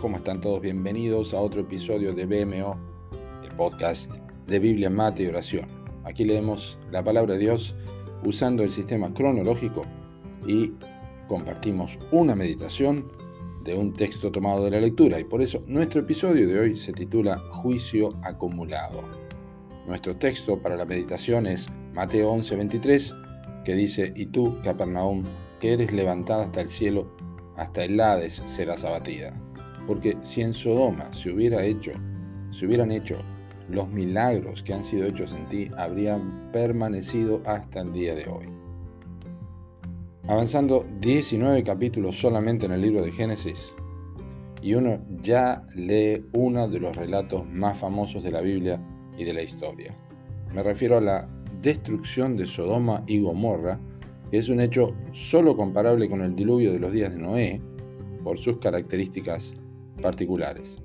¿cómo están todos? Bienvenidos a otro episodio de BMO, el podcast de Biblia, Mate y Oración. Aquí leemos la palabra de Dios usando el sistema cronológico y compartimos una meditación de un texto tomado de la lectura y por eso nuestro episodio de hoy se titula Juicio acumulado. Nuestro texto para la meditación es Mateo 11:23 que dice, y tú, Capernaum, que eres levantada hasta el cielo, hasta el Hades serás abatida. Porque si en Sodoma se hubiera hecho, se hubieran hecho los milagros que han sido hechos en ti, habrían permanecido hasta el día de hoy. Avanzando 19 capítulos solamente en el libro de Génesis, y uno ya lee uno de los relatos más famosos de la Biblia y de la historia. Me refiero a la destrucción de Sodoma y Gomorra, que es un hecho solo comparable con el diluvio de los días de Noé por sus características particulares.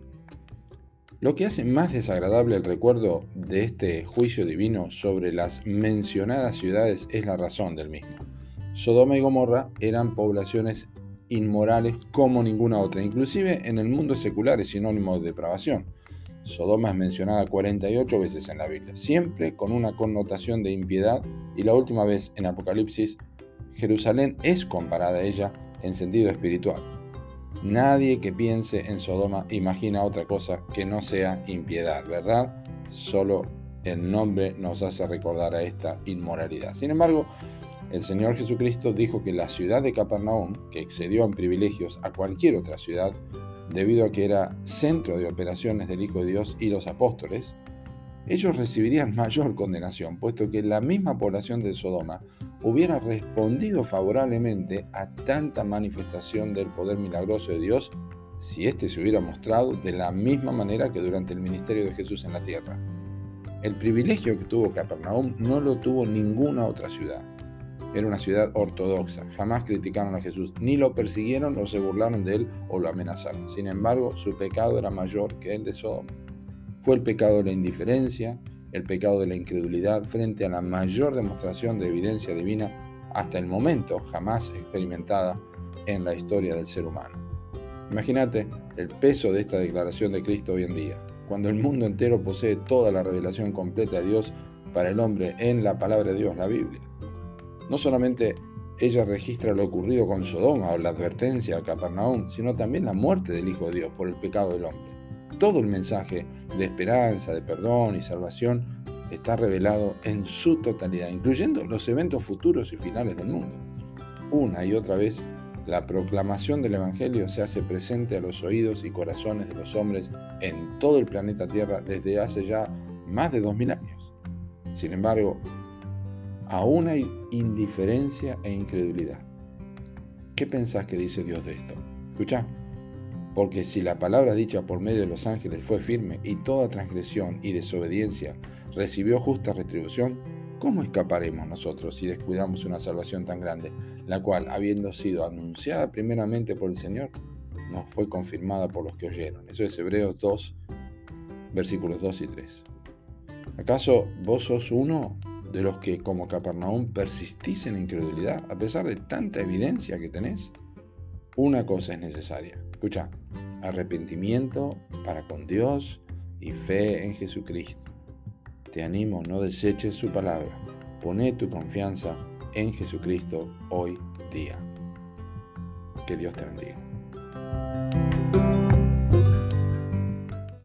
Lo que hace más desagradable el recuerdo de este juicio divino sobre las mencionadas ciudades es la razón del mismo. Sodoma y Gomorra eran poblaciones inmorales como ninguna otra, inclusive en el mundo secular es sinónimo de depravación. Sodoma es mencionada 48 veces en la Biblia, siempre con una connotación de impiedad y la última vez en Apocalipsis, Jerusalén es comparada a ella en sentido espiritual. Nadie que piense en Sodoma imagina otra cosa que no sea impiedad, ¿verdad? Solo el nombre nos hace recordar a esta inmoralidad. Sin embargo, el Señor Jesucristo dijo que la ciudad de Capernaum, que excedió en privilegios a cualquier otra ciudad, debido a que era centro de operaciones del Hijo de Dios y los apóstoles, ellos recibirían mayor condenación, puesto que la misma población de Sodoma hubiera respondido favorablemente a tanta manifestación del poder milagroso de Dios si éste se hubiera mostrado de la misma manera que durante el ministerio de Jesús en la tierra. El privilegio que tuvo Capernaum no lo tuvo ninguna otra ciudad. Era una ciudad ortodoxa, jamás criticaron a Jesús, ni lo persiguieron o se burlaron de él o lo amenazaron. Sin embargo, su pecado era mayor que el de Sodoma. Fue el pecado de la indiferencia, el pecado de la incredulidad frente a la mayor demostración de evidencia divina hasta el momento jamás experimentada en la historia del ser humano. Imagínate el peso de esta declaración de Cristo hoy en día, cuando el mundo entero posee toda la revelación completa de Dios para el hombre en la palabra de Dios, la Biblia. No solamente ella registra lo ocurrido con Sodoma o la advertencia a Capernaum, sino también la muerte del Hijo de Dios por el pecado del hombre. Todo el mensaje de esperanza, de perdón y salvación está revelado en su totalidad, incluyendo los eventos futuros y finales del mundo. Una y otra vez, la proclamación del Evangelio se hace presente a los oídos y corazones de los hombres en todo el planeta Tierra desde hace ya más de dos mil años. Sin embargo, aún hay indiferencia e incredulidad. ¿Qué pensás que dice Dios de esto? Escucha. Porque si la palabra dicha por medio de los ángeles fue firme y toda transgresión y desobediencia recibió justa retribución, ¿cómo escaparemos nosotros si descuidamos una salvación tan grande, la cual, habiendo sido anunciada primeramente por el Señor, nos fue confirmada por los que oyeron? Eso es Hebreos 2, versículos 2 y 3. ¿Acaso vos sos uno de los que como Capernaum persistís en incredulidad a pesar de tanta evidencia que tenés? Una cosa es necesaria, Escucha, arrepentimiento para con Dios y fe en Jesucristo. Te animo, no deseches su palabra. Pone tu confianza en Jesucristo hoy día. Que Dios te bendiga.